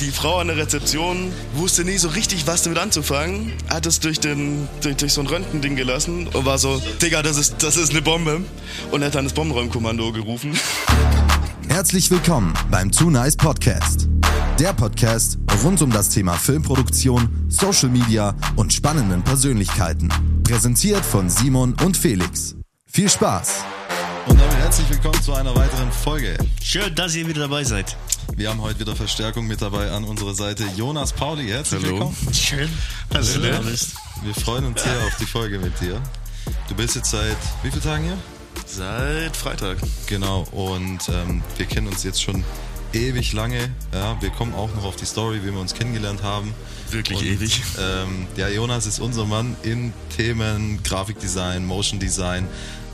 Die Frau an der Rezeption wusste nie so richtig, was damit anzufangen, hat es durch, den, durch, durch so ein Röntgending gelassen und war so, Digga, das ist, das ist eine Bombe. Und hat dann das Bombenräumkommando gerufen. Herzlich willkommen beim Too Nice Podcast. Der Podcast rund um das Thema Filmproduktion, Social Media und spannenden Persönlichkeiten. Präsentiert von Simon und Felix. Viel Spaß! Und damit herzlich willkommen zu einer weiteren Folge. Schön, dass ihr wieder dabei seid. Wir haben heute wieder Verstärkung mit dabei an unserer Seite. Jonas Pauli, herzlich Hallo. willkommen. Schön, dass du da bist. Wir freuen uns sehr auf die Folge mit dir. Du bist jetzt seit wie vielen Tagen hier? Seit Freitag. Genau, und ähm, wir kennen uns jetzt schon ewig lange. Ja, wir kommen auch noch auf die Story, wie wir uns kennengelernt haben. Wirklich und, ewig. Ähm, ja, Jonas ist unser Mann in Themen Grafikdesign, Motion Design.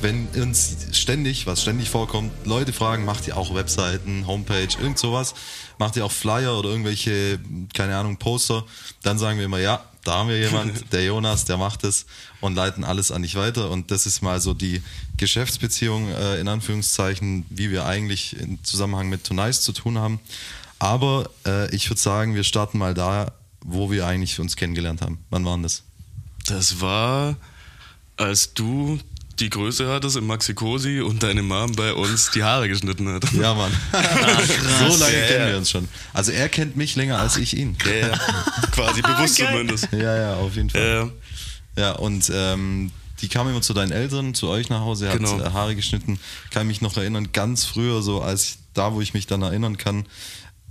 Wenn uns ständig, was ständig vorkommt, Leute fragen, macht ihr auch Webseiten, Homepage, irgend sowas, macht ihr auch Flyer oder irgendwelche, keine Ahnung, Poster, dann sagen wir immer, ja, da haben wir jemand, der Jonas, der macht es und leiten alles an dich weiter. Und das ist mal so die Geschäftsbeziehung äh, in Anführungszeichen, wie wir eigentlich im Zusammenhang mit Tonice zu tun haben. Aber äh, ich würde sagen, wir starten mal da, wo wir eigentlich uns kennengelernt haben. Wann war denn das? Das war, als du die Größe hattest im Maxi-Cosi und deine Mom bei uns die Haare geschnitten hat. Ja, Mann. so lange Ja, kennen ja. wir uns schon. Also er kennt mich länger als ich ihn. Ja, ja. Quasi bewusst geil. zumindest. Ja, ja, auf jeden Fall. Ja, Ja, und ähm, die kam immer zu deinen Eltern, zu euch nach Hause, hat Genau. äh, Haare geschnitten. Kann mich noch erinnern, ganz früher, so als ich, da, wo ich mich dann erinnern kann,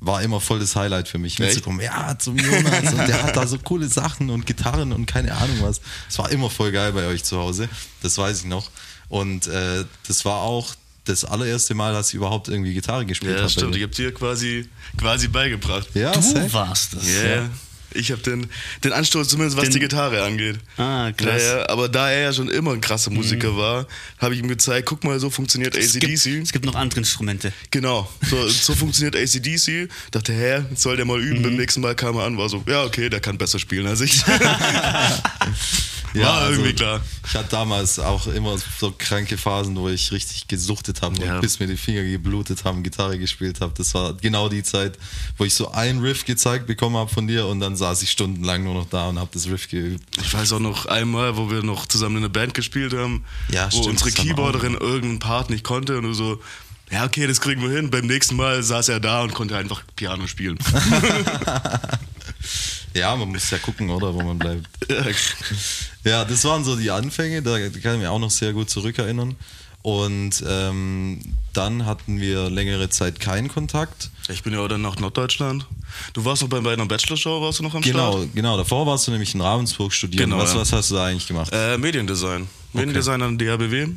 war immer voll das Highlight für mich. Wenn sie Echt? kommen, ja, zum Jonas und der hat da so coole Sachen und Gitarren und keine Ahnung was. Es war immer voll geil bei euch zu Hause, das weiß ich noch. Und äh, das war auch das allererste Mal, dass ich überhaupt irgendwie Gitarre gespielt ja habe. stimmt. Ich hab dir quasi, quasi beigebracht. Ja, Du warst das. Ja, ich habe den, den Anstoß zumindest, was Den- die Gitarre angeht. Ah, krass. Ja, ja, aber da er ja schon immer ein krasser Musiker war, habe ich ihm gezeigt, guck mal, so funktioniert Es gibt, ACDC. es gibt noch andere Instrumente. Genau, so, so funktioniert ACDC. Dachte, hä, jetzt soll der mal üben. Mhm. Beim nächsten Mal kam er an, war so, ja, okay, der kann besser spielen als ich. Ja, War also, irgendwie klar. Ich hatte damals auch immer so kranke Phasen, wo ich richtig gesuchtet habe Ja. und bis mir die Finger geblutet haben, Gitarre gespielt habe. Das war genau die Zeit, wo ich so ein Riff gezeigt bekommen habe von dir und dann saß ich stundenlang nur noch da und habe das Riff geübt. Ich weiß auch noch einmal, wo wir noch zusammen in einer Band gespielt haben, Ja, wo stimmt, unsere Keyboarderin irgendeinen Part nicht konnte und du so, ja, okay, das kriegen wir hin. Beim nächsten Mal saß er da und konnte einfach Piano spielen. Ja, man muss ja gucken, oder, wo man bleibt. Ja, das waren so die Anfänge, da kann ich mich auch noch sehr gut zurückerinnern. Und ähm, dann hatten wir längere Zeit keinen Kontakt. ich bin ja auch dann nach Norddeutschland. Du warst noch bei, bei einer Bachelorshow, warst du noch am Genau, Start? genau. Davor warst du nämlich in Ravensburg studieren. Genau, was, ja. was hast du da eigentlich gemacht? Äh, Mediendesign. Mediendesign an der DHBW.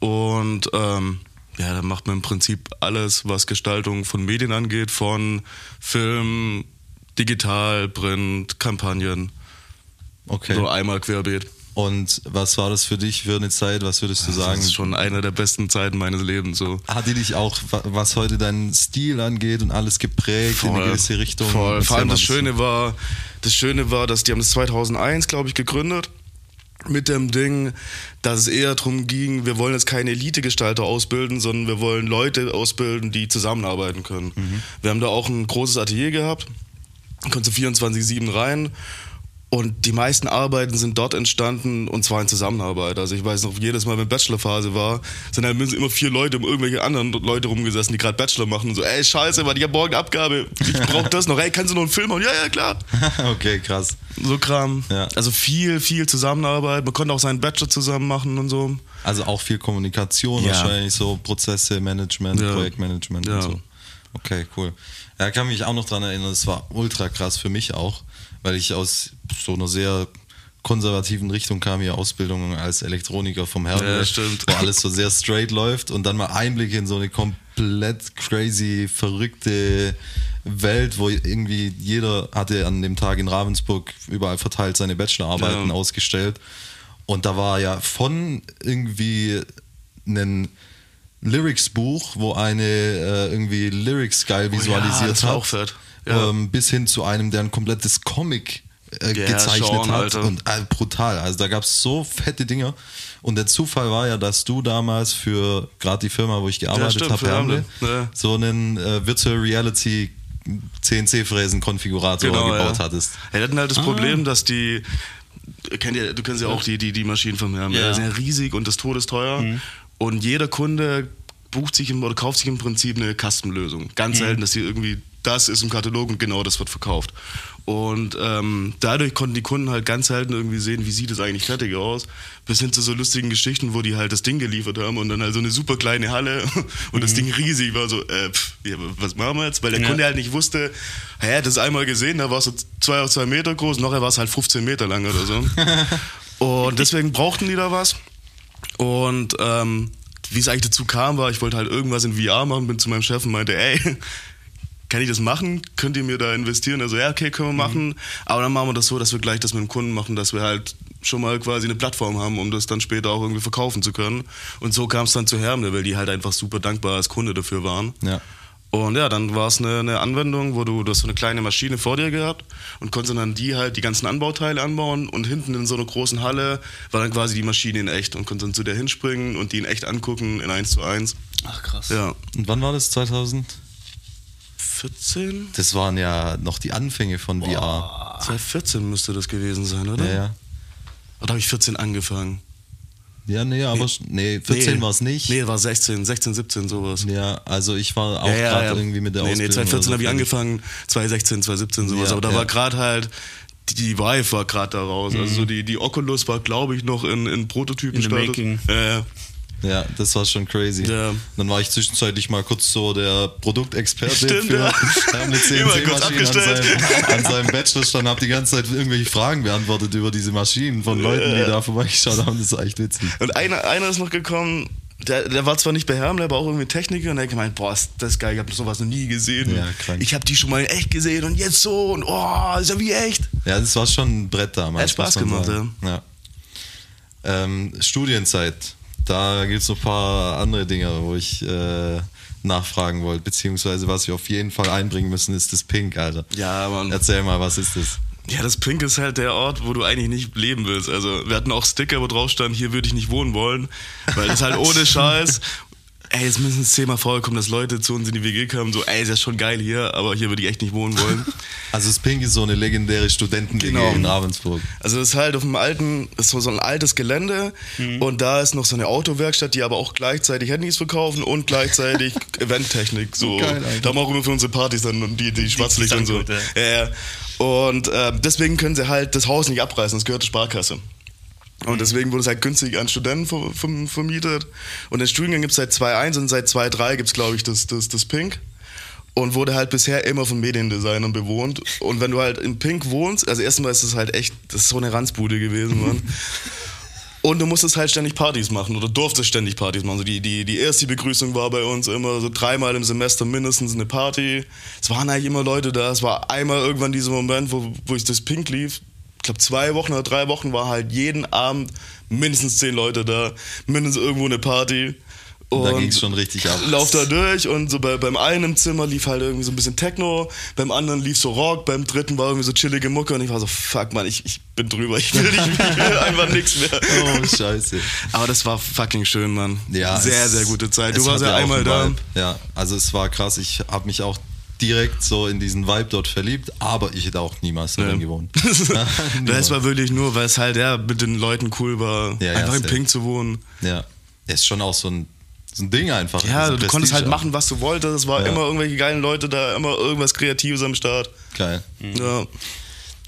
Und ähm, ja, da macht man im Prinzip alles, was Gestaltung von Medien angeht, von Film, Digital, Print, Kampagnen. Okay. So einmal querbeet. Und was war das für dich für eine Zeit? Was würdest du sagen? Das ist schon eine der besten Zeiten meines Lebens. So. Hat die dich auch, wa- was heute deinen Stil angeht und alles geprägt in eine gewisse Richtung? Voll. Vor allem das. Schöne war, das Schöne war, dass die haben das 2001, glaube ich, gegründet. Mit dem Ding, dass es eher darum ging, wir wollen jetzt keine Elite-Gestalter ausbilden, sondern wir wollen Leute ausbilden, die zusammenarbeiten können. Mhm. Wir haben da auch ein großes Atelier gehabt, konntest du 24-7 rein und die meisten Arbeiten sind dort entstanden und zwar in Zusammenarbeit. Also ich weiß noch, jedes Mal, wenn Bachelorphase war, sind halt mindestens immer vier Leute um irgendwelche anderen Leute rumgesessen, die gerade Bachelor machen und so, ey, scheiße, Mann, ich hab morgen Abgabe, ich brauch das noch, ey, kannst du noch einen Film machen? Ja, ja, klar. okay, krass. So Kram. Ja. Also viel, viel Zusammenarbeit. Man konnte auch seinen Bachelor zusammen machen und so. Also auch viel Kommunikation Ja. wahrscheinlich, so Prozesse, Management, Ja. Projektmanagement und so. Okay, cool. Ja, kann mich auch noch dran erinnern, es war ultra krass für mich auch, weil ich aus so einer sehr konservativen Richtung kam, hier Ausbildung als Elektroniker vom Herrn, Ja, stimmt. wo alles so sehr straight läuft und dann mal Einblick in so eine komplett crazy, verrückte Welt, wo irgendwie jeder hatte an dem Tag in Ravensburg überall verteilt seine Bachelorarbeiten Ja. ausgestellt. Und da war ja von irgendwie ein Lyrics-Buch, wo eine äh, irgendwie Lyrics geil Oh ja, visualisiert das war hat. Ja. ähm, bis hin zu einem, der ein komplettes Comic äh, Ja, gezeichnet Sean, hat. Alter. Und äh, brutal. Also da gab es so fette Dinger. Und der Zufall war ja, dass du damals für gerade die Firma, wo ich gearbeitet stimmt, habe, ja. so einen äh, Virtual Reality CNC-Fräsen-Konfigurator gebaut ja. hattest. Ja, hatten halt das Problem, dass die, kennt ihr, du kennst ja auch die, die, die Maschinen von Herrn, Ja. die sind ja riesig und das todesteuer. Und jeder Kunde bucht sich im, oder kauft sich im Prinzip eine Custom-Lösung. Ganz selten, dass hier irgendwie das ist im Katalog und genau das wird verkauft. Und ähm, dadurch konnten die Kunden halt ganz selten irgendwie sehen, wie sieht es eigentlich fertig aus. Bis hin zu so lustigen Geschichten, wo die halt das Ding geliefert haben und dann halt so eine super kleine Halle und das Ding riesig war so, äh, pff, ja, was machen wir jetzt? Weil der Ja. Kunde halt nicht wusste, er hat das einmal gesehen, da war es so zwei auf zwei Meter groß, nachher war es halt 15 Meter lang oder so. und deswegen brauchten die da was. Und ähm, wie es eigentlich dazu kam, war, ich wollte halt irgendwas in VR machen, bin zu meinem Chef und meinte, ey, kann ich das machen? Könnt ihr mir da investieren? Also, ja, okay, können wir machen. Aber dann machen wir das so, dass wir gleich das mit dem Kunden machen, dass wir halt schon mal quasi eine Plattform haben, um das dann später auch irgendwie verkaufen zu können. Und so kam es dann zu Hermle, weil die halt einfach super dankbar als Kunde dafür waren. Ja. Und ja, dann war es eine, eine Anwendung, wo du, du hast so eine kleine Maschine vor dir gehabt und konntest dann die halt die ganzen Anbauteile anbauen und hinten in so einer großen Halle war dann quasi die Maschine in echt und konntest dann zu der hinspringen und die in echt angucken in 1 zu 1. Ach krass. Ja. Und wann war das? 2000? 14? Das waren ja noch die Anfänge von VR. 2014 müsste das gewesen sein, oder? Ja, ja. Oder habe ich 14 angefangen? Ja, nee, aber nee, 14 Nee. war es nicht. Nee, war 16, 16, 17, sowas. Ja, also ich war auch Ja, ja, gerade ja. irgendwie mit der nee, Ausbildung. Nee, 2014 oder habe ich so angefangen, 2016, 2017 sowas. Ja, aber da ja. war gerade halt, die, Vive war gerade da raus. Also so die, die Oculus war, glaube ich, noch in, in Prototypen. In the making. Ja, ja. Ja, das war schon crazy. Ja. Dann war ich zwischenzeitlich mal kurz so der Produktexperte Stimmt, für ja. Immer kurz CNC-Maschine an seinem, an seinem Bachelorstand, habe die ganze Zeit irgendwelche Fragen beantwortet über diese Maschinen von Leuten, die da vorbeigeschaut haben. Das war echt witzig. Und einer, einer ist noch gekommen, der, der war zwar nicht bei Herm, der war auch irgendwie Techniker und der hat gemeint, boah, ist das geil, ich habe sowas noch nie gesehen. Ja, krank. Ich habe die schon mal in echt gesehen und jetzt so und oh, ist ja wie echt. Ja, das war schon ein Brett damals. Hat Spaß gemacht, sagen. ja. Ähm, Studienzeit. Da gibt es noch ein paar andere Dinge, wo ich äh, nachfragen wollte. Beziehungsweise, was wir auf jeden Fall einbringen müssen, ist das Pink, Alter. Ja, Mann. Erzähl mal, was ist das? Ja, das Pink ist halt der Ort, wo du eigentlich nicht leben willst. Also wir hatten auch Sticker, wo drauf stand, hier würde ich nicht wohnen wollen, weil das halt ohne Scheiß. Ey, jetzt müssen es zehnmal vorkommen, dass Leute zu uns in die WG kamen, so, ey, ist ja schon geil hier, aber hier würde ich echt nicht wohnen wollen. Also das Pink ist so eine legendäre Studenten-WG Genau. in Ravensburg. Also das ist halt auf dem alten, ist so so ein altes Gelände und da ist noch so eine Autowerkstatt, die aber auch gleichzeitig Handys verkaufen und gleichzeitig Eventtechnik. So. Geil, da wir auch immer für unsere Partys dann die, die Schwarzlicht und so. gut, Ja, ja. Und äh, deswegen können sie halt das Haus nicht abreißen, das gehört zur Sparkasse. Und deswegen wurde es halt günstig an Studenten ver ver vermietet. Und den Studiengang gibt es seit 2.1 und seit 2.3 gibt es, glaube ich, das, das, das Pink. Und wurde halt bisher immer von Mediendesignern bewohnt. Und wenn du halt in Pink wohnst, also erstmal ist es halt echt, das ist so eine Ranzbude gewesen, Mann. Und du musstest halt ständig Partys machen oder durftest ständig Partys machen. Also die, die, die erste Begrüßung war bei uns immer so dreimal im Semester mindestens eine Party. Es waren eigentlich immer Leute da. Es war einmal irgendwann dieser Moment, wo, wo ich das Pink lief. Ich glaube, zwei Wochen oder drei Wochen war halt jeden Abend mindestens zehn Leute da. Mindestens irgendwo eine Party. Da Und ging's schon richtig ab. Lauf da durch und so bei, beim einen im Zimmer lief halt irgendwie so ein bisschen Techno, beim anderen lief so Rock, beim dritten war irgendwie so chillige Mucke und ich war so, fuck man, ich, ich bin drüber, ich will, nicht, ich will einfach nichts mehr. Oh, scheiße. Aber das war fucking schön, Mann. Ja, sehr, es- sehr gute Zeit. es Du warst ja einmal da. Ja, also es war krass. Ich habe mich auch direkt so in diesen Vibe dort verliebt, aber ich hätte auch niemals darin Ja. gewohnt. das war wirklich nur, weil es halt ja mit den Leuten cool war, Ja, einfach im safe. Pink zu wohnen. ja, ist schon auch so ein, so ein Ding einfach. Ja, ein du konntest halt Prestige machen, was du wolltest. Es war Ja. immer irgendwelche geilen Leute da, immer irgendwas Kreatives am Start. auch. Geil. Ja.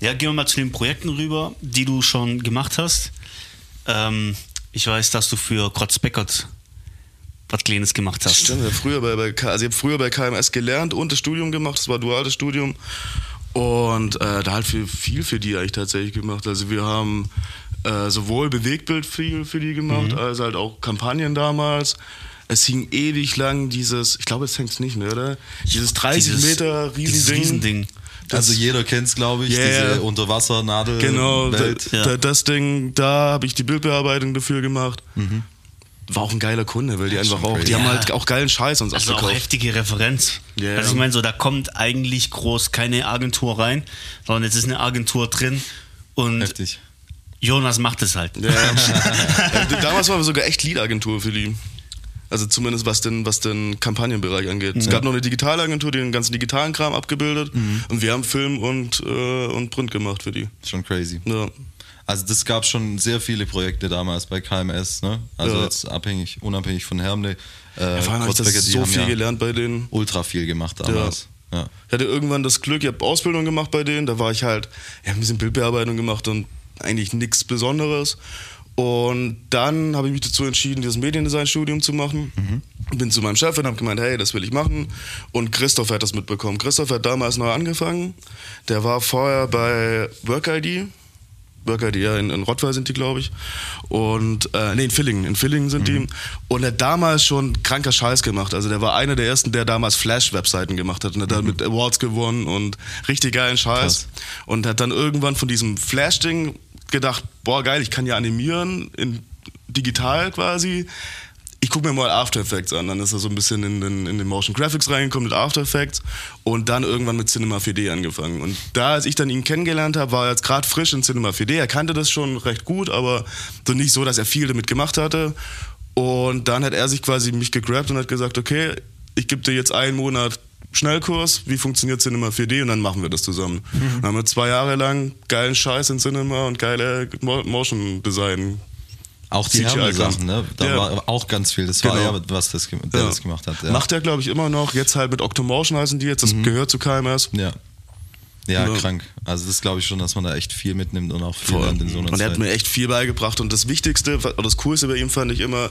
Ja, gehen wir mal zu den Projekten rüber, die du schon gemacht hast. Ähm, ich weiß, dass du für Kotz Beckert was Kleines gemacht hast. Stimmt, ich habe früher bei, bei, also ich hab früher bei KMS gelernt und das Studium gemacht, das war duales Studium. Und äh, da halt viel, viel für die eigentlich tatsächlich gemacht. Also wir haben äh, sowohl Bewegtbild viel für die gemacht, als halt auch Kampagnen damals. Es hing ewig lang dieses, ich glaube, jetzt hängt es nicht mehr, oder? Dieses 30 Dieses- Meter dieses Riesending. Riesending. Das- also jeder kennt's, glaube ich, Ja, diese. Unterwassernadel. Genau, da, Ja. da, das Ding, da habe ich die Bildbearbeitung dafür gemacht. War auch ein geiler Kunde, weil die einfach Mhm. schon auch, die crazy. haben Ja. halt auch geilen Scheiß uns Also auch abgekauft. heftige Referenz. Ja, also ja. ich meine so, da kommt eigentlich groß keine Agentur rein, sondern jetzt ist eine Agentur drin und Heftig. Jonas macht es halt. Ja. ja. Damals waren wir sogar echt Lead-Agentur für die. Also zumindest was den, was den Kampagnenbereich angeht. Es gab noch eine Digitalagentur, die den ganzen digitalen Kram abgebildet. Und wir haben Film und, äh, und Print gemacht für die. Schon crazy. Ja. Also das gab schon sehr viele Projekte damals bei KMS, ne? Also Ja. jetzt abhängig, unabhängig von Hermle. Äh, Vor allem habe ich das so viel ja gelernt bei denen. ultra viel gemacht damals. Ja. Ich hatte irgendwann das Glück, ich habe Ausbildung gemacht bei denen, da war ich halt, ich habe ein bisschen Bildbearbeitung gemacht und eigentlich nichts Besonderes. Und dann habe ich mich dazu entschieden, dieses Mediendesign-Studium zu machen. Bin zu meinem Chef und habe gemeint, hey, das will ich machen. Und Christoph hat das mitbekommen. Christoph hat damals neu angefangen. Der war vorher bei WorkID. WorkID, ja, in, in Rottweil sind die, glaube ich. Und, äh, nee, in Villingen, in Villingen sind die. Und er hat damals schon kranker Scheiß gemacht. Also der war einer der ersten, der damals Flash-Webseiten gemacht hat und hat damit Awards gewonnen und richtig geilen Scheiß. Krass. Und hat dann irgendwann von diesem Flash-Ding gedacht, boah, geil, ich kann ja animieren, in digital quasi. Ich gucke mir mal After Effects an. Dann ist er so ein bisschen in den, in den Motion Graphics reingekommen mit After Effects und dann irgendwann mit Cinema 4D angefangen. Und da, als ich dann ihn kennengelernt habe, war er jetzt gerade frisch in Cinema 4D. Er kannte das schon recht gut, aber so nicht so, dass er viel damit gemacht hatte. Und dann hat er sich quasi mich gegrabt und hat gesagt, okay, ich gebe dir jetzt einen Monat Schnellkurs, wie funktioniert Cinema 4D und dann machen wir das zusammen. Dann haben wir zwei Jahre lang geilen Scheiß in Cinema und geile Mo- Motion Design. Auch die CGI Hermle-Sachen, ne? Da Ja. war auch ganz viel. Das war Genau. ja, was das, der Ja. das gemacht hat. Ja. Macht er, glaube ich, immer noch. Jetzt halt mit Octomotion heißen die jetzt. Das gehört zu KMS. ja. Ja, Ja. krank. Also das glaube ich schon, dass man da echt viel mitnimmt und auch viel Voll. lernt in so einer Und er hat mir echt viel beigebracht. Und das Wichtigste, oder das Coolste bei ihm fand ich immer,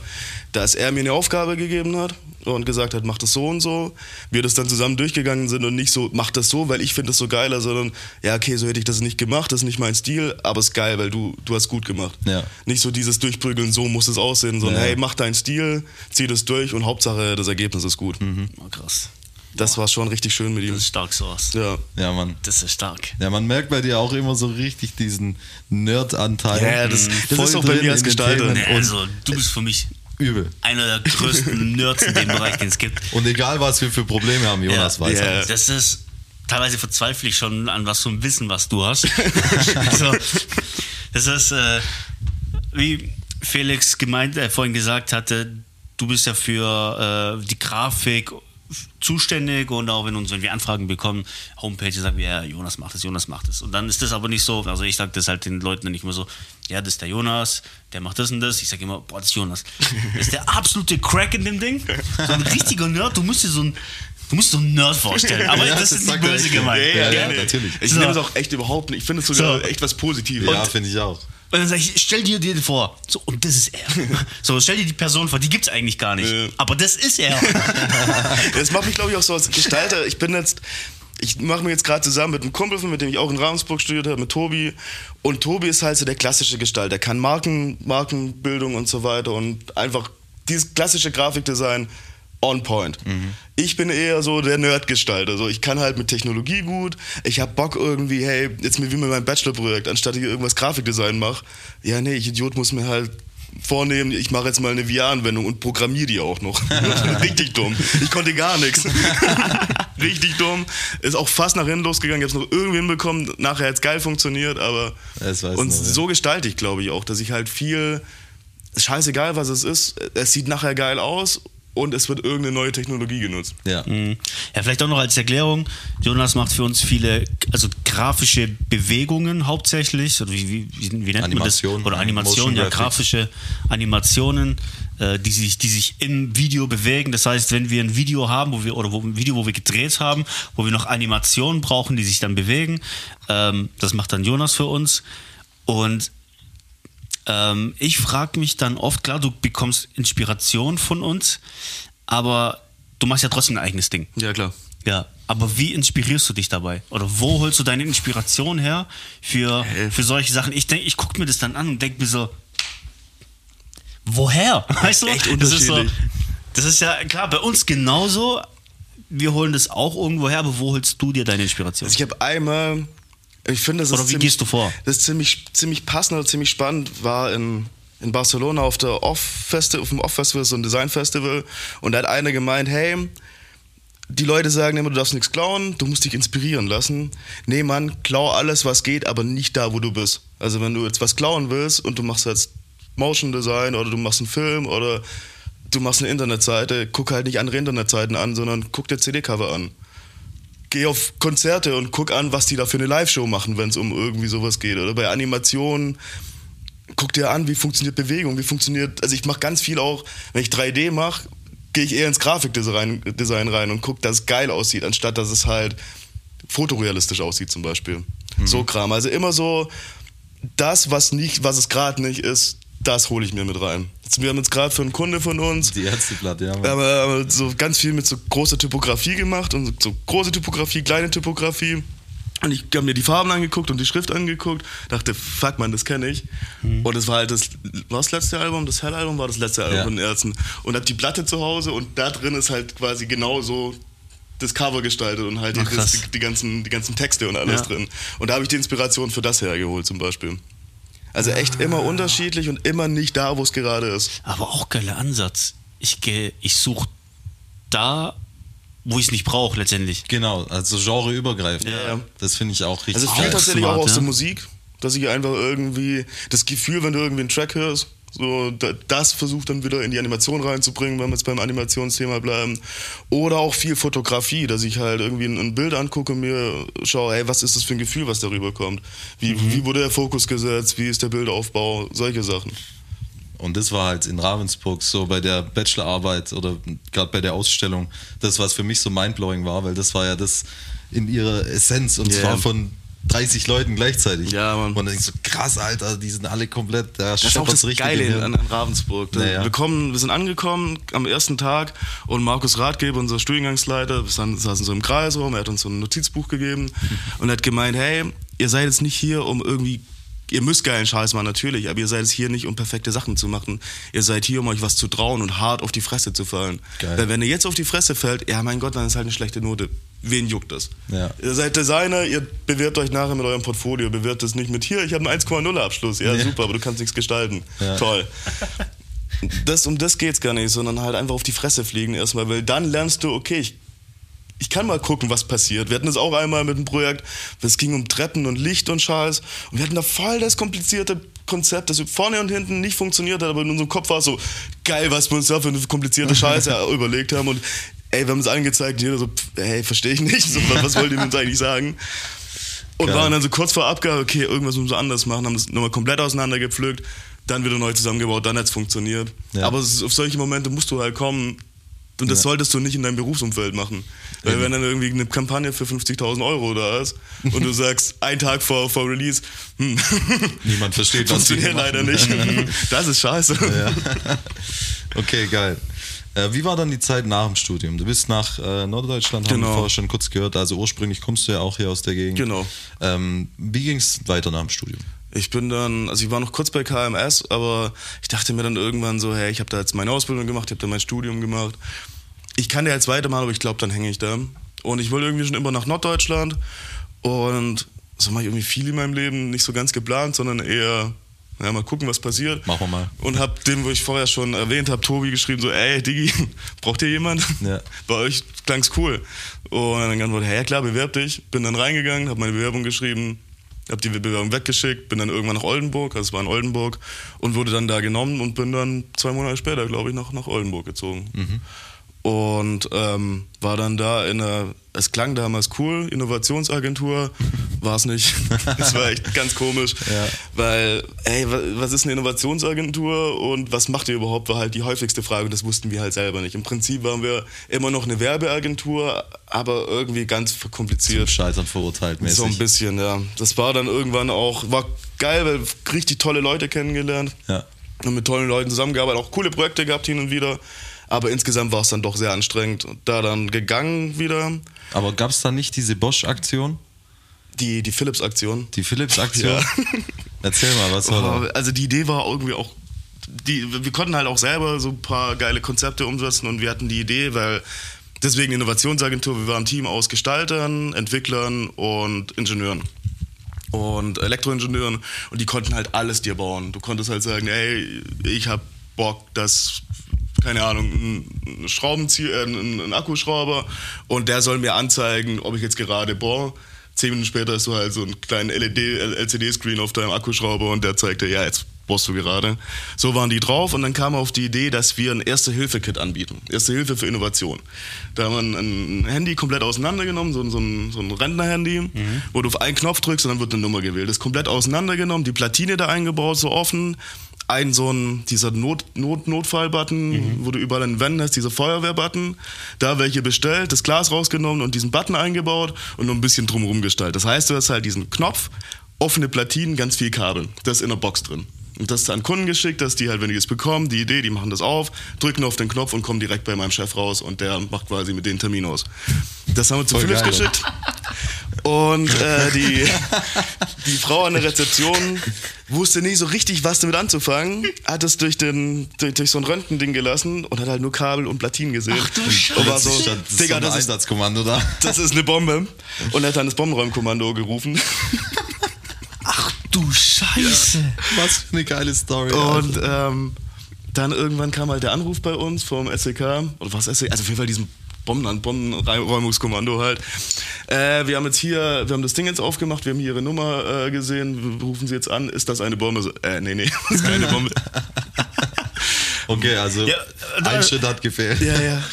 dass er mir eine Aufgabe gegeben hat und gesagt hat, mach das so und so. Wir das dann zusammen durchgegangen sind und nicht so, mach das so, weil ich finde das so geiler, sondern, ja, okay, so hätte ich das nicht gemacht, das ist nicht mein Stil, aber ist geil, weil du, du hast gut gemacht. Ja. Nicht so dieses Durchprügeln, so muss es aussehen, sondern, Ja. hey, mach deinen Stil, zieh das durch und Hauptsache, das Ergebnis ist gut. Oh, krass. Das war schon richtig schön mit ihm. Das ist stark sowas. Ja. Ja, Mann. Das ist stark. Ja, man merkt bei dir auch immer so richtig diesen Nerd-Anteil. Ja, das- das ist auch bei mir als Gestalter. Nee, also, du bist für mich übel. einer der größten Nerds in dem Bereich, den es gibt. Und egal, was wir für Probleme haben, Jonas Ja. weiß Ja. alles. Das ist, teilweise verzweifle ich schon an was zum Wissen, was du hast. so, das ist, äh, wie Felix gemeint, äh, vorhin gesagt hatte, du bist ja für äh, die Grafik zuständig und auch wenn uns, wenn wir Anfragen bekommen, Homepage, sagen wir, ja, Jonas macht es, Jonas macht es. Und dann ist das aber nicht so, also ich sage das halt den Leuten dann nicht mehr so, ja, das ist der Jonas, der macht das und das. Ich sage immer, boah, das ist Jonas. Das ist der absolute Crack in dem Ding. So ein richtiger Nerd, du musst dir so ein, du musst so einen Nerd vorstellen. Aber Ja, das, das ist nicht böse gemeint. Ja, ja, gell? natürlich. Ich So. nehme es auch echt überhaupt nicht. Ich finde es sogar So. echt was Positives. Ja, finde ich auch. Und dann sag ich, stell dir den vor. So, und das ist er. So, stell dir die Person vor, die gibt's eigentlich gar nicht. Ja. Aber das ist er. Das macht mich, glaube ich, auch so als Gestalter. Ich bin jetzt, ich mache mir jetzt gerade zusammen mit einem Kumpel, mit dem ich auch in Ravensburg studiert habe, mit Tobi. Und Tobi ist halt so der klassische Gestalter. Er kann Marken, Markenbildung und so weiter und einfach dieses klassische Grafikdesign on point. Ich bin eher so der Nerd-Gestalter. So, ich kann halt mit Technologie gut. Ich habe Bock irgendwie, hey, jetzt wie mit meinem Bachelorprojekt, anstatt ich irgendwas Grafikdesign mache. Ja, nee, ich Idiot muss mir halt vornehmen, ich mache jetzt mal eine VR-Anwendung und programmiere die auch noch. Richtig dumm. Ich konnte gar nichts. Richtig dumm. Ist auch fast nach hinten losgegangen. Ich habe es noch irgendwie hinbekommen. Nachher hat es geil funktioniert, aber und noch, ja. so gestalte ich, glaube ich, auch, dass ich halt viel scheißegal, was es ist. Es sieht nachher geil aus und es wird irgendeine neue Technologie genutzt. Ja. Mhm. Ja, vielleicht auch noch als Erklärung. Jonas macht für uns viele, also grafische Bewegungen hauptsächlich, oder wie, wie, wie nennt Animation, man das? Oder Animationen, ja, grafische Animationen, äh, die sich, die sich im Video bewegen. Das heißt, wenn wir ein Video haben, wo wir, oder wo, ein Video, wo wir gedreht haben, wo wir noch Animationen brauchen, die sich dann bewegen, ähm, das macht dann Jonas für uns. Und ähm, ich frage mich dann oft, klar, du bekommst Inspiration von uns, aber du machst ja trotzdem ein eigenes Ding. Ja, klar. Ja, aber wie inspirierst du dich dabei? Oder wo holst du deine Inspiration her für, Äh. für solche Sachen? Ich denke, ich gucke mir das dann an und denke mir so, woher? Weißt du? Echt das ist, so, das ist ja klar, bei uns genauso. Wir holen das auch irgendwo her, aber wo holst du dir deine Inspiration? Also ich habe einmal, ich finde, das Oder ist wie ziemlich, gehst du vor? Das ist ziemlich, ziemlich passend oder ziemlich spannend, war in, in Barcelona auf der Off auf dem Off Festival, so ein Design Festival, und da hat einer gemeint, hey, die Leute sagen immer, du darfst nichts klauen, du musst dich inspirieren lassen. Nee, Mann, klau alles, was geht, aber nicht da, wo du bist. Also wenn du jetzt was klauen willst und du machst jetzt Motion Design oder du machst einen Film oder du machst eine Internetseite, guck halt nicht andere Internetseiten an, sondern guck dir CD-Cover an. Geh auf Konzerte und guck an, was die da für eine Live-Show machen, wenn es um irgendwie sowas geht. Oder bei Animationen, guck dir an, wie funktioniert Bewegung, wie funktioniert, also ich mache ganz viel auch, wenn ich 3D mache, gehe ich eher ins Grafikdesign Design rein und guck, dass es geil aussieht, anstatt dass es halt fotorealistisch aussieht zum Beispiel. So Kram. Also immer so das, was nicht, was es gerade nicht ist, das hole ich mir mit rein. Jetzt, wir haben jetzt gerade für einen Kunde von uns Die Ärzteblatt, ja. Wir haben aber so ganz viel mit so großer Typografie gemacht und so große Typografie, kleine Typografie. Und ich habe mir die Farben angeguckt und die Schrift angeguckt, dachte, fuck man, das kenne ich. Und es war halt das, war das letzte Album, das Hell-Album war das letzte Album Ja. von den Ärzten. Und hab die Platte zu Hause und da drin ist halt quasi genau so das Cover gestaltet und halt die, Ach, das, die, die, ganzen, die ganzen Texte und alles Ja. drin. Und da habe ich die Inspiration für das hergeholt zum Beispiel. Also echt immer unterschiedlich und immer nicht da, wo es gerade ist. Aber auch geiler Ansatz. Ich, geh- ich suche da, wo ich es nicht brauche, letztendlich. Genau, also genreübergreifend. Ja, ja. Das finde ich auch richtig Also viel geil. tatsächlich smart, auch aus ja. der Musik, dass ich einfach irgendwie das Gefühl, wenn du irgendwie einen Track hörst, so da- das versucht dann wieder in die Animation reinzubringen, wenn wir jetzt beim Animationsthema bleiben. Oder auch viel Fotografie, dass ich halt irgendwie ein, Bild angucke und mir schaue, hey, was ist das für ein Gefühl, was darüber kommt? Wie, Mhm. wie wurde der Fokus gesetzt? Wie ist der Bildaufbau? Solche Sachen. Und das war halt in Ravensburg so bei der Bachelorarbeit oder gerade bei der Ausstellung, das, was für mich so mindblowing war, weil das war ja das in ihrer Essenz und Ja. zwar von 30 Leuten gleichzeitig. Ja, Mann. Und dann denkst du, krass, Alter, die sind alle komplett, da Das ist auch das richtig Geile an, an Ravensburg. Naja. Wir, kommen, wir sind angekommen am ersten Tag und Markus Ratgeber, unser Studiengangsleiter, wir saßen so im Kreisraum, er hat uns so ein Notizbuch gegeben und hat gemeint, hey, ihr seid jetzt nicht hier, um irgendwie, ihr müsst geilen Scheiß machen, natürlich, aber ihr seid jetzt hier nicht, um perfekte Sachen zu machen. Ihr seid hier, um euch was zu trauen und hart auf die Fresse zu fallen. Geil. Weil wenn ihr jetzt auf die Fresse fällt, ja mein Gott, dann ist halt eine schlechte Note. Wen juckt das? Ja. Ihr seid Designer, ihr bewertet euch nachher mit eurem Portfolio, bewertet es nicht mit hier, ich habe einen 1,0 Abschluss. Ja, Ja. super, aber du kannst nichts gestalten. Ja. Toll. Das, um das geht's gar nicht, sondern halt einfach auf die Fresse fliegen erstmal, weil dann lernst du, okay, ich, ich kann mal gucken, was passiert. Wir hatten das auch einmal mit einem Projekt, es ging um Treppen und Licht und Scheiß und wir hatten da voll das komplizierte Konzept, das vorne und hinten nicht funktioniert hat, aber in unserem Kopf war es so geil, was wir uns da für eine komplizierte Scheiße überlegt haben und ey, wir haben es angezeigt jeder so, pff, hey, verstehe ich nicht, so, was wollt ihr uns eigentlich sagen? Und Geil. waren dann so kurz vor Abgabe, okay, irgendwas müssen wir anders machen, haben das nochmal komplett auseinandergepflückt, dann wieder neu zusammengebaut, dann hat es funktioniert. Ja. Aber auf solche Momente musst du halt kommen und das Ja. solltest du nicht in deinem Berufsumfeld machen. Weil Eben. wenn dann irgendwie eine Kampagne für 50.000 Euro da ist und du sagst, ein Tag vor, vor Release, hm, Niemand versteht, was funktioniert leider machen. nicht. Das ist scheiße. Ja. Okay, geil. Äh, wie war dann die Zeit nach dem Studium? Du bist nach äh, Norddeutschland, haben wir Genau. vorher schon kurz gehört. Also ursprünglich kommst du ja auch hier aus der Gegend. Genau. Ähm, wie ging es weiter nach dem Studium? Ich bin dann, also ich war noch kurz bei KMS, aber ich dachte mir dann irgendwann so, hey, ich habe da jetzt meine Ausbildung gemacht, ich habe da mein Studium gemacht. Ich kann ja jetzt weitermachen, aber ich glaube, dann hänge ich da. Und ich wollte irgendwie schon immer nach Norddeutschland und so mache ich irgendwie viel in meinem Leben, nicht so ganz geplant, sondern eher, ja, mal gucken, was passiert. Machen wir mal. Und hab dem, wo ich vorher schon erwähnt habe, Tobi geschrieben, so, ey, Digi, braucht ihr jemand? Ja. Bei euch klang's cool. Und dann geantwortet, hey, ja klar, bewerb dich. Bin dann reingegangen, habe meine Bewerbung geschrieben, habe die Bewerbung weggeschickt, bin dann irgendwann nach Oldenburg, also es war in Oldenburg, und wurde dann da genommen und bin dann zwei Monate später, glaube ich, nach, nach Oldenburg gezogen. Mhm. Und ähm, war dann da in einer, es klang damals cool, Innovationsagentur, war es nicht. Es war echt ganz komisch, Ja. weil, ey, wa- was ist eine Innovationsagentur und was macht ihr überhaupt, war halt die häufigste Frage und das wussten wir halt selber nicht. Im Prinzip waren wir immer noch eine Werbeagentur, aber irgendwie ganz Zum verkompliziert. Scheitern verurteilt mäßig. So ein bisschen, ja. Das war dann irgendwann auch, war geil, weil richtig tolle Leute kennengelernt Ja. und mit tollen Leuten zusammengearbeitet, auch coole Projekte gehabt hin und wieder. Aber insgesamt war es dann doch sehr anstrengend. Da dann gegangen wieder, Aber gab es da nicht diese Bosch-Aktion? die, die Philips-Aktion. Die Philips-Aktion? Ja. Erzähl mal, was war da? Oh, Also die Idee war irgendwie auch, die, wir konnten halt auch selber so ein paar geile Konzepte umsetzen und wir hatten die Idee, weil deswegen Innovationsagentur, wir waren ein Team aus Gestaltern, Entwicklern und Ingenieuren. Und Elektroingenieuren und die konnten halt alles dir bauen. Du konntest halt sagen, ey, ich hab Bock, dass keine Ahnung, ein, Schraubenzieher, äh, ein, ein Akkuschrauber und der soll mir anzeigen, ob ich jetzt gerade bohre. Zehn Minuten später hast du halt so einen kleinen LED, LCD-Screen auf deinem Akkuschrauber und der zeigt dir, ja, jetzt bohrst du gerade? So waren die drauf und dann kam auf die Idee, dass wir ein Erste-Hilfe-Kit anbieten. Erste Hilfe für Innovation. Da haben wir ein Handy komplett auseinandergenommen, so, so ein, so ein Rentner-Handy, wo du auf einen Knopf drückst und dann wird eine Nummer gewählt. Das ist komplett auseinandergenommen, die Platine da eingebaut, so offen. Ein so ein, dieser Not, Not, Notfall-Button, wo du überall einen Wenn hast, dieser Feuerwehr-Button. Da welche bestellt, das Glas rausgenommen und diesen Button eingebaut und noch ein bisschen drumherum gestaltet. Das heißt, du hast halt diesen Knopf, offene Platinen, ganz viel Kabel. Das ist in der Box drin. Und das ist an Kunden geschickt, dass die halt, wenn die es bekommen, die Idee, die machen das auf, drücken auf den Knopf und kommen direkt bei meinem Chef raus und der macht quasi mit denen Termin aus. Das haben wir zu Voll Philips geschickt. Und äh, die, die Frau an der Rezeption wusste nie so richtig, was damit anzufangen, hat es durch, den, durch, durch so ein Röntgending gelassen und hat halt nur Kabel und Platinen gesehen. Ach du Und war so, das ist schon- das ist Digga, das ist, Einsatzkommando da. das ist eine Bombe. Und er hat dann das Bombenräumkommando gerufen. Ach du Scheiße. Was für eine geile Story. Und ähm, dann irgendwann kam halt der Anruf bei uns vom SEK, oder was SEK, also auf jeden Fall diesem Bomben Bombenräumungskommando halt. Äh, wir haben jetzt hier, wir haben das Ding jetzt aufgemacht, wir haben hier ihre Nummer äh, gesehen, wir rufen sie jetzt an, ist das eine Bombe? Äh, nee, nee, das ist keine Bombe. okay, also Ja, da- ein Schritt hat gefehlt. ja, ja.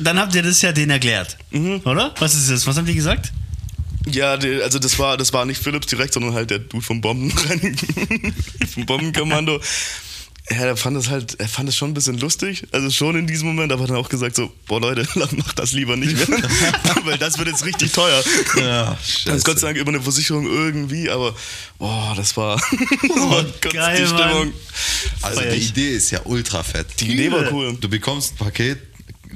Dann habt ihr das ja denen erklärt. Oder? Was ist das? Was haben die gesagt? Ja, die, also das war, das war nicht Philips direkt, sondern halt der Dude vom Bomben vom Bombenkommando. Ja, er fand das halt, er fand das schon ein bisschen lustig, also schon in diesem Moment, aber hat dann auch gesagt so, boah Leute, mach das lieber nicht mehr, weil das wird jetzt richtig teuer. Ja, Das ist Gott sei Dank über eine Versicherung irgendwie, aber boah, das war, das war ganz geil, die Mann. Stimmung. Also Feier die ich. Idee ist ja ultra fett. Die Idee war cool. Du bekommst ein Paket,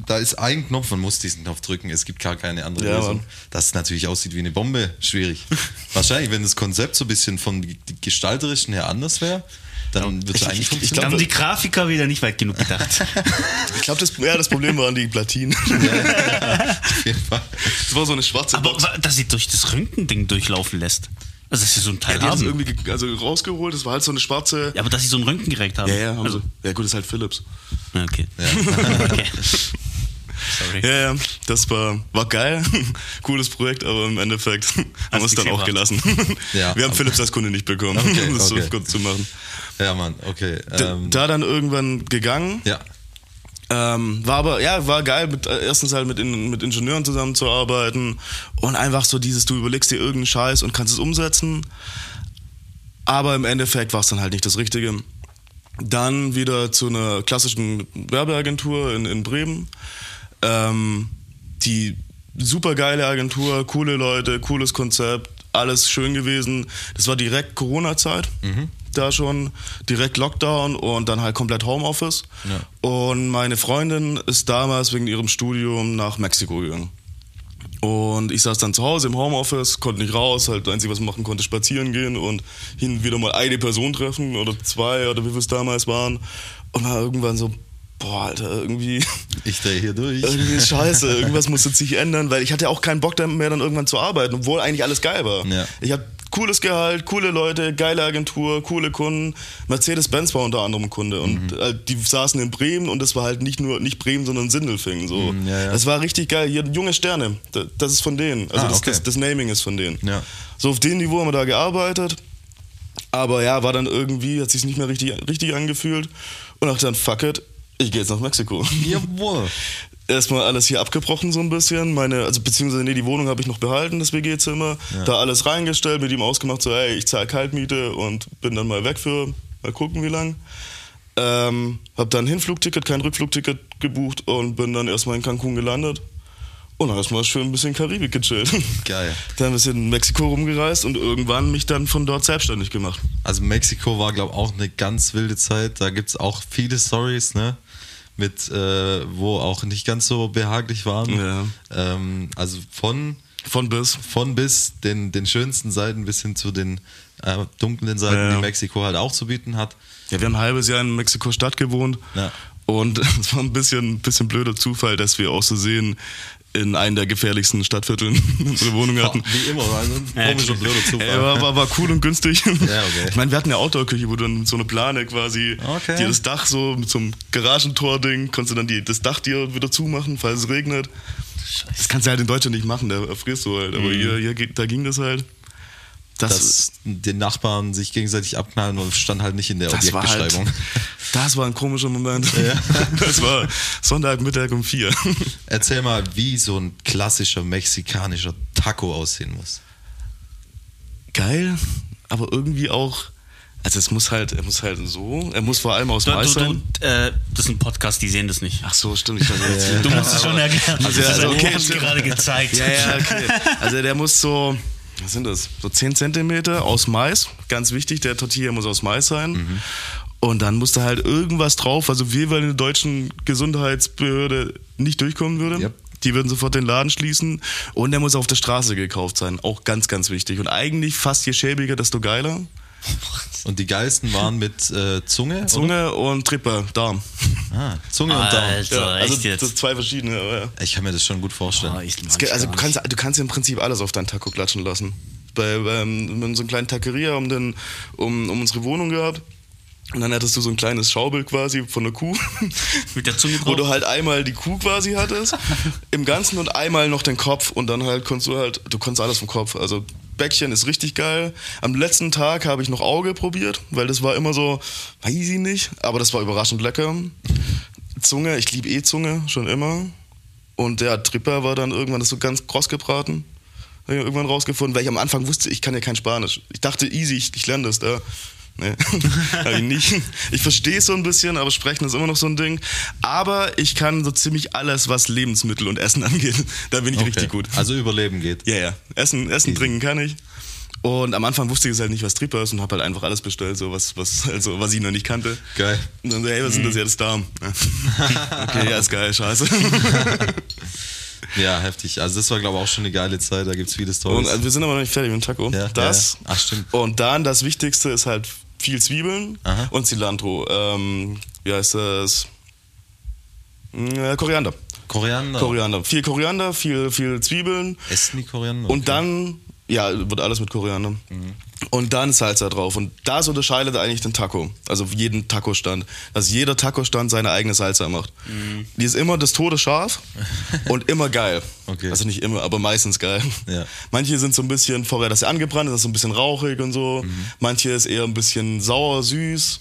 da ist ein Knopf, man muss diesen Knopf drücken, es gibt gar keine andere Ja, Lösung. Mann. Dass es natürlich aussieht wie eine Bombe, schwierig. Wahrscheinlich, wenn das Konzept so ein bisschen von gestalterischen her anders wäre, dann wird es Ich- eigentlich ich- ich funktionieren. haben die Grafiker wieder nicht weit genug gedacht. Ich glaube, das, ja, das Problem waren die Platinen. Auf jeden Fall. Das war so eine schwarze Aber Box. dass sie durch das Röntgending durchlaufen lässt. Also, dass sie so ein Teil Die haben irgendwie ge- also rausgeholt, das war halt so eine schwarze... Ja, aber dass sie so ein Röntgengerät haben. Ja, ja, haben also, sie. ja gut, das ist halt Philips. ja, okay. Sorry. Ja, ja, das war, war geil. Cooles Projekt, aber im Endeffekt haben wir es dann auch gebracht. gelassen. Ja, wir haben Philips als Kunde nicht bekommen, Okay, um das okay. so kurz zu machen. Ja, Mann, okay. Ähm, da dann irgendwann gegangen. ja. Ähm, war aber, ja, war geil, mit, äh, erstens halt mit, in, mit Ingenieuren zusammenzuarbeiten und einfach so dieses, du überlegst dir irgendeinen Scheiß und kannst es umsetzen. Aber im Endeffekt war es dann halt nicht das Richtige. Dann wieder zu einer klassischen Werbeagentur in, in Bremen. Ähm, die super geile Agentur, coole Leute, cooles Konzept, alles schön gewesen. Das war direkt Corona-Zeit. Da schon direkt Lockdown und dann halt komplett Homeoffice. Ja. Und meine Freundin ist damals wegen ihrem Studium nach Mexiko gegangen. Und ich saß dann zu Hause im Homeoffice, konnte nicht raus, halt das Einzige, was ich machen konnte, spazieren gehen und hin und wieder mal eine Person treffen oder zwei oder wie wir es damals waren. Und war irgendwann so, boah, Alter, irgendwie, Ich drehe hier durch. irgendwie ist scheiße, irgendwas muss jetzt sich ändern, weil ich hatte auch keinen Bock mehr dann irgendwann zu arbeiten, obwohl eigentlich alles geil war. Ja. Ich hatte cooles Gehalt, coole Leute, geile Agentur, coole Kunden. Mercedes-Benz war unter anderem Kunde und Mhm. äh, die saßen in Bremen und das war halt nicht nur nicht Bremen, sondern Sindelfingen. So. Mhm, ja, ja. Das war richtig geil. Hier junge Sterne, da- das ist von denen. Also Ah, das, okay. das, das Naming ist von denen. Ja. So auf dem Niveau haben wir da gearbeitet. Aber ja, war dann irgendwie, hat sich nicht mehr richtig, richtig angefühlt. Und dachte dann, fuck it, ich gehe jetzt nach Mexiko. Jawohl. Erstmal alles hier abgebrochen so ein bisschen. Meine, also beziehungsweise nee, die Wohnung habe ich noch behalten, das WG-Zimmer. Da alles reingestellt, mit ihm ausgemacht, so ey, ich zahle Kaltmiete und bin dann mal weg für, mal gucken wie lang. Ähm, hab dann Hinflugticket, kein Rückflugticket gebucht und bin dann erstmal in Cancun gelandet. Und dann erstmal schön ein bisschen Karibik gechillt. Geil. Dann ein bisschen in Mexiko rumgereist und irgendwann mich dann von dort selbstständig gemacht. Also Mexiko war, glaube ich, auch eine ganz wilde Zeit. Da gibt es auch viele Stories, ne? Mit, äh, wo auch nicht ganz so behaglich waren. Ja. Ähm, also von, Von bis. von bis den, den schönsten Seiten bis hin zu den äh, dunklen Seiten, Ja. die Mexiko halt auch zu bieten hat. Ja, wir haben ein halbes Jahr in Mexiko-Stadt gewohnt. Ja. Und es war ein bisschen, bisschen blöder Zufall, dass wir auszusehen in einem der gefährlichsten Stadtvierteln unsere Wohnung hatten. Wie immer, also ein Ja, komischer, blöder Zufall. Ey, war, war, war cool und günstig. okay. Ich meine, wir hatten eine Outdoor-Küche, wo du dann so eine Plane quasi, Okay. dir das Dach so mit so einem Garagentor-Ding, konntest du dann die, das Dach dir wieder zumachen, falls es regnet. Das kannst du halt in Deutschland nicht machen, da erfrierst du halt. Aber hier, hier, geht- da ging das halt. Das- dass die Nachbarn sich gegenseitig abknallen und stand halt nicht in der Das war halt, Objektbeschreibung. das war ein komischer Moment. Das war Sonntagmittag um vier. Erzähl mal, wie so ein klassischer mexikanischer Taco aussehen muss. Geil, aber irgendwie auch, also es muss halt, er muss halt so, er muss vor allem aus Du, Mais du, sein. du, äh, das ist ein Podcast, die sehen das nicht. Ach so, stimmt, ich jetzt. Du musst es schon erklären. Also, ja, also, okay, gerade gezeigt. Ja, ja, okay. Also der muss so, was sind das? So 10 Zentimeter aus Mais. Ganz wichtig, der Tortilla muss aus Mais sein. Mhm. Und dann muss da halt irgendwas drauf, also wir, weil in der deutschen Gesundheitsbehörde nicht durchkommen würde. Yep. Die würden sofort den Laden schließen. Und der muss auf der Straße gekauft sein. Auch ganz, ganz wichtig. Und eigentlich fast je schäbiger, desto geiler. Und die geilsten waren mit äh, Zunge? Zunge und Tripper, Darm. Oder? Ah, Zunge und Daumen. Alter, Ja, also echt jetzt. das sind zwei verschiedene. Aber ja. Ich kann mir das schon gut vorstellen. Oh, mag's geht- Also du kannst, du kannst im Prinzip alles auf deinen Taco klatschen lassen. Bei, mit so einem kleinen Taqueria um, den, um, um unsere Wohnung gehabt. Und dann hattest du so ein kleines Schaubild quasi von der Kuh. Mit der Zunge Wo drauf? du halt einmal die Kuh quasi hattest, im Ganzen und einmal noch den Kopf und dann halt konntest du halt, du konntest alles vom Kopf. Also Bäckchen ist richtig geil. Am letzten Tag habe ich noch Auge probiert, weil das war immer so, weiß ich nicht, aber das war überraschend lecker. Zunge, ich liebe eh Zunge, schon immer. Und der Tripper war dann irgendwann das so ganz kross gebraten. Hab ich irgendwann rausgefunden, weil ich am Anfang wusste, ich kann ja kein Spanisch. Ich dachte, easy, ich, ich lerne das da. Nee, hab ich nicht. Ich verstehe es so ein bisschen, aber sprechen ist immer noch so ein Ding. Aber ich kann so ziemlich alles, was Lebensmittel und Essen angeht. Da bin ich Okay. richtig gut. Also Überleben geht. Ja, ja. Essen, Essen trinken kann ich. Und am Anfang wusste ich es halt nicht, was Tripper ist und habe halt einfach alles bestellt, so was, was, also, was ich noch nicht kannte. Geil. Und dann so, hey, was denn das? Ist Darm. Okay, ja, ist geil, scheiße. Ja, heftig. Also das war, glaube ich, auch schon eine geile Zeit. Da gibt es viele Stories. Und also, wir sind aber noch nicht fertig mit dem Taco. Ja, das. ja. Ach, stimmt. Und dann das Wichtigste ist halt viel Zwiebeln Aha. und Cilantro. Ähm, wie heißt das? Äh, Koriander. Koriander. Koriander. Viel Koriander, viel, viel Zwiebeln. Essen die Koriander? Und dann, ja, wird alles mit Koriander. Und dann Salsa drauf. Und das unterscheidet eigentlich den Taco. Also jeden Taco-Stand. Dass jeder Taco-Stand seine eigene Salsa macht. Die ist immer des Todes scharf und immer geil. Okay. Also nicht immer, aber meistens geil. Ja. Manche sind so ein bisschen vorher, dass sie angebrannt ist, das ist so ein bisschen rauchig und so. Manche ist eher ein bisschen sauer, süß.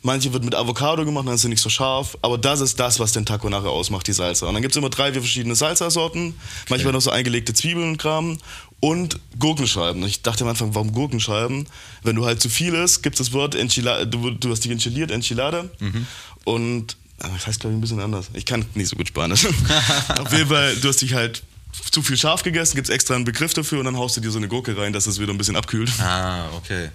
Manche wird mit Avocado gemacht, dann ist sie nicht so scharf. Aber das ist das, was den Taco nachher ausmacht, die Salsa. Und dann gibt es immer drei, vier verschiedene Salsa-Sorten. Manchmal noch so eingelegte Zwiebeln und Kram. Und Gurkenscheiben. Ich dachte am Anfang, warum Gurkenscheiben? Wenn du halt zu viel isst, gibt es das Wort Enchilada. Du, du hast dich enchiliert, Enchilada. Und ah, das heißt, glaube ich, ein bisschen anders. Ich kann nicht so gut Spanisch. Auf jeden Fall, du hast dich halt zu viel scharf gegessen, gibt es extra einen Begriff dafür und dann haust du dir so eine Gurke rein, dass es wieder ein bisschen abkühlt. Ah, okay.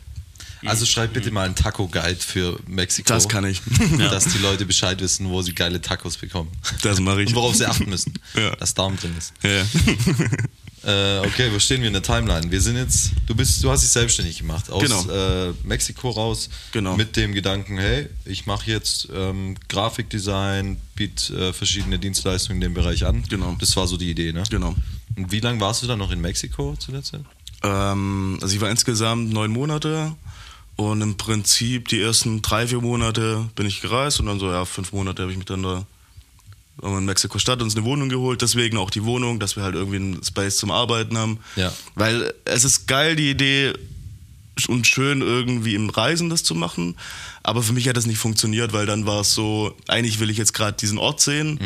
Also schreib bitte mal einen Taco-Guide für Mexiko. Das kann ich. Dass die Leute Bescheid wissen, wo sie geile Tacos bekommen. Das mache ich. Und worauf sie achten müssen. Ja. Dass Darm drin ist. Ja. Äh, okay, wo stehen wir in der Timeline? Wir sind jetzt, du bist, du hast dich selbstständig gemacht aus Genau. äh, Mexiko raus Genau. mit dem Gedanken, hey, ich mache jetzt ähm, Grafikdesign, biete äh, verschiedene Dienstleistungen in dem Bereich an. Genau. Das war so die Idee, ne? Genau. Und wie lange warst du dann noch in Mexiko zu der Zeit? Ähm, also ich war insgesamt neun Monate und im Prinzip die ersten drei, vier Monate bin ich gereist und dann so, ja, fünf Monate habe ich mich dann da in Mexiko-Stadt uns eine Wohnung geholt, deswegen auch die Wohnung, dass wir halt irgendwie einen Space zum Arbeiten haben. Ja. Weil es ist geil, die Idee und schön irgendwie im Reisen das zu machen, aber für mich hat das nicht funktioniert, weil dann war es so, eigentlich will ich jetzt gerade diesen Ort sehen.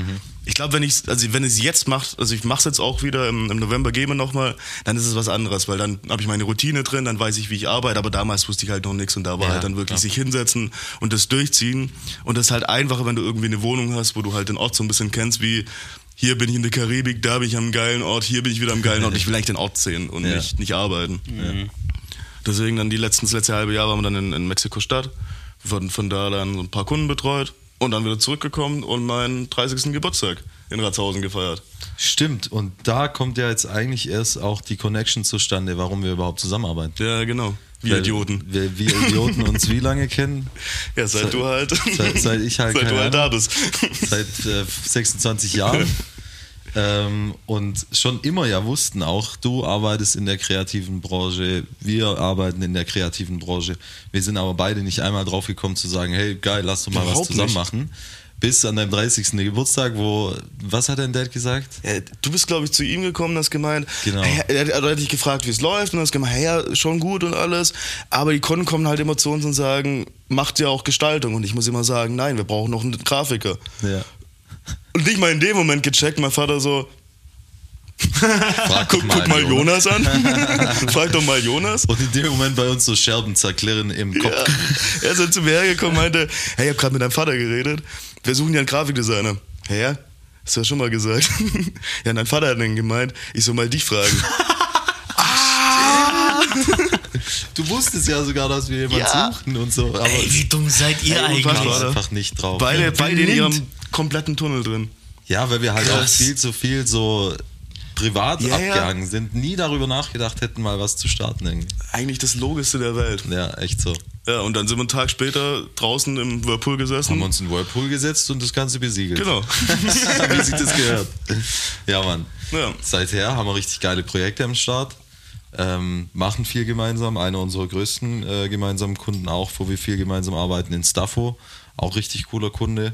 Ich glaube, wenn ich also wenn ich es jetzt mache, also ich mache es jetzt auch wieder im, im November gehen wir noch mal, dann ist es was anderes, weil dann habe ich meine Routine drin, dann weiß ich, wie ich arbeite, aber damals wusste ich halt noch nichts und da war Ja, halt dann wirklich klar. sich hinsetzen und das durchziehen und das ist halt einfacher, wenn du irgendwie eine Wohnung hast, wo du halt den Ort so ein bisschen kennst, wie hier bin ich in der Karibik, da bin ich am geilen Ort, hier bin ich wieder am geilen Ort. Ich will eigentlich den Ort sehen und Ja. nicht, nicht arbeiten. Deswegen dann die letzten, das letzte halbe Jahr waren wir dann in, in Mexiko-Stadt. Wir wurden von da dann so ein paar Kunden betreut und dann wieder zurückgekommen und meinen 30. Geburtstag in Ratshausen gefeiert. Stimmt, und da kommt ja jetzt eigentlich erst auch die Connection zustande, warum wir überhaupt zusammenarbeiten. Ja, genau. Wie Weil Idioten. Wir, wir Idioten uns wie lange kennen? Ja, seit, Seit- du halt. seit- seit ich halt Seit du halt da bist. Seit äh, 26 Jahren. ähm, und schon immer ja wussten auch, du arbeitest in der kreativen Branche, wir arbeiten in der kreativen Branche. Wir sind aber beide nicht einmal drauf gekommen zu sagen, hey geil, lass doch mal was zusammen nicht. machen. bis an deinem 30. Geburtstag, wo, was hat dein Dad gesagt? Ja, du bist, glaube ich, zu ihm gekommen, hast gemeint, Genau. er, er hat dich gefragt, wie es läuft, und hast gemeint, hey, ja, schon gut und alles, aber die Kunden kommen halt immer zu uns und sagen, macht ja auch Gestaltung. Und ich muss immer sagen, nein, wir brauchen noch einen Grafiker. Ja. Und nicht mal in dem Moment gecheckt, mein Vater so, Frag guck, guck mal Jonas an, frag doch mal Jonas. Und in dem Moment bei uns so Scherben zerklirren im Kopf. Ja. Er ist dann zu mir hergekommen und meinte, hey, ich habe gerade mit deinem Vater geredet, wir suchen ja einen Grafikdesigner. Hä? Ja? Hast du ja schon mal gesagt. ja, und dein Vater hat dann gemeint, ich soll mal dich fragen. Du wusstest ja sogar, dass wir jemanden Ja. suchten und so. Aber Ey, wie dumm seid ihr eigentlich? war einfach nicht drauf. Beide, beide in ihrem kompletten Tunnel drin. Ja, weil wir halt auch Krass. viel zu viel so privat Ja, ja. abgehangen sind, nie darüber nachgedacht hätten, mal was zu starten irgendwie. Eigentlich das Logischste der Welt. Ja, echt so. Ja, und dann sind wir einen Tag später draußen im Whirlpool gesessen. Haben uns in den Whirlpool gesetzt und das Ganze besiegelt. Genau. Wie sich das gehört. Ja, Mann. Ja. Seither haben wir richtig geile Projekte am Start. Ähm, machen viel gemeinsam. Einer unserer größten äh, gemeinsamen Kunden auch, wo wir viel gemeinsam arbeiten, in Staffo. Auch richtig cooler Kunde.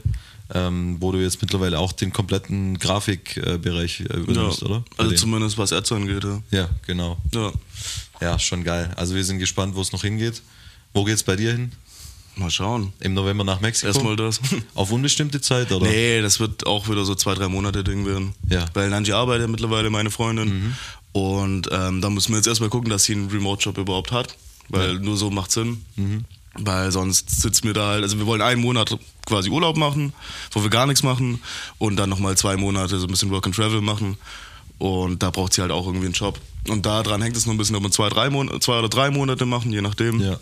Ähm, wo du jetzt mittlerweile auch den kompletten Grafikbereich äh, Ja, übernimmst, oder? Bei also denen. zumindest was Ads angeht. Ja. Ja, genau. ja. Ja, schon geil. Also wir sind gespannt, wo es noch hingeht. Wo geht's bei dir hin? Mal schauen. Im November nach Mexiko? Erstmal das. Auf unbestimmte Zeit, oder? Nee, das wird auch wieder so zwei, drei Monate Ding werden. Ja. Mhm. Weil Nanji arbeitet mittlerweile, meine Freundin. Und ähm, da müssen wir jetzt erstmal gucken, dass sie einen Remote-Job überhaupt hat. Weil nur so macht Sinn. Mhm. Weil sonst sitzen wir da halt, also wir wollen einen Monat quasi Urlaub machen, wo wir gar nichts machen und dann nochmal zwei Monate so ein bisschen Work and Travel machen. Und da braucht sie halt auch irgendwie einen Job. Und daran hängt es noch ein bisschen, ob wir zwei, drei Mon zwei oder drei Monate machen, je nachdem. Ja.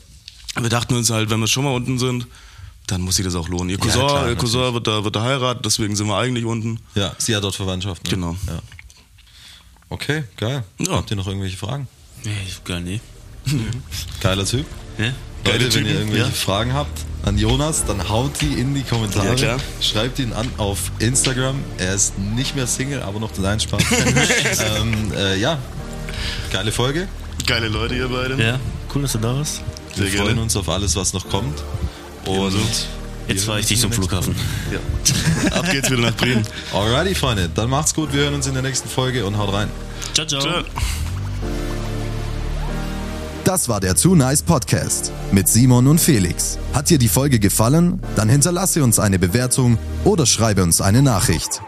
Wir dachten uns halt, wenn wir schon mal unten sind, dann muss sich das auch lohnen. Ihr Cousin, klar, ihr Cousin wird, da, wird da heiraten, deswegen sind wir eigentlich unten. Ja, sie hat dort Verwandtschaft. Ne? Genau. Ja. Okay, geil. Ja. Habt ihr noch irgendwelche Fragen? Nee, gar nicht. Geiler Typ. Ja? Leute, Geile wenn Typen, ihr irgendwelche ja. Fragen habt an Jonas, dann haut die in die Kommentare. Ja. Schreibt ihn an auf Instagram. Er ist nicht mehr Single, aber noch dein Spaß. ähm, äh, ja, geile Folge. Geile Leute, ihr beide. Ja, cool, dass du da warst. Wir Sehr freuen gerne. uns auf alles, was noch kommt. Und Ebenso. Jetzt fahre ich dich zum Flughafen. Ja. Ab geht's wieder nach Bremen. Alrighty, Freunde. Dann macht's gut. Wir hören uns in der nächsten Folge und haut rein. Ciao, ciao. Ciao. Das war der Too Nice Podcast mit Simon und Felix. Hat dir die Folge gefallen? Dann hinterlasse uns eine Bewertung oder schreibe uns eine Nachricht.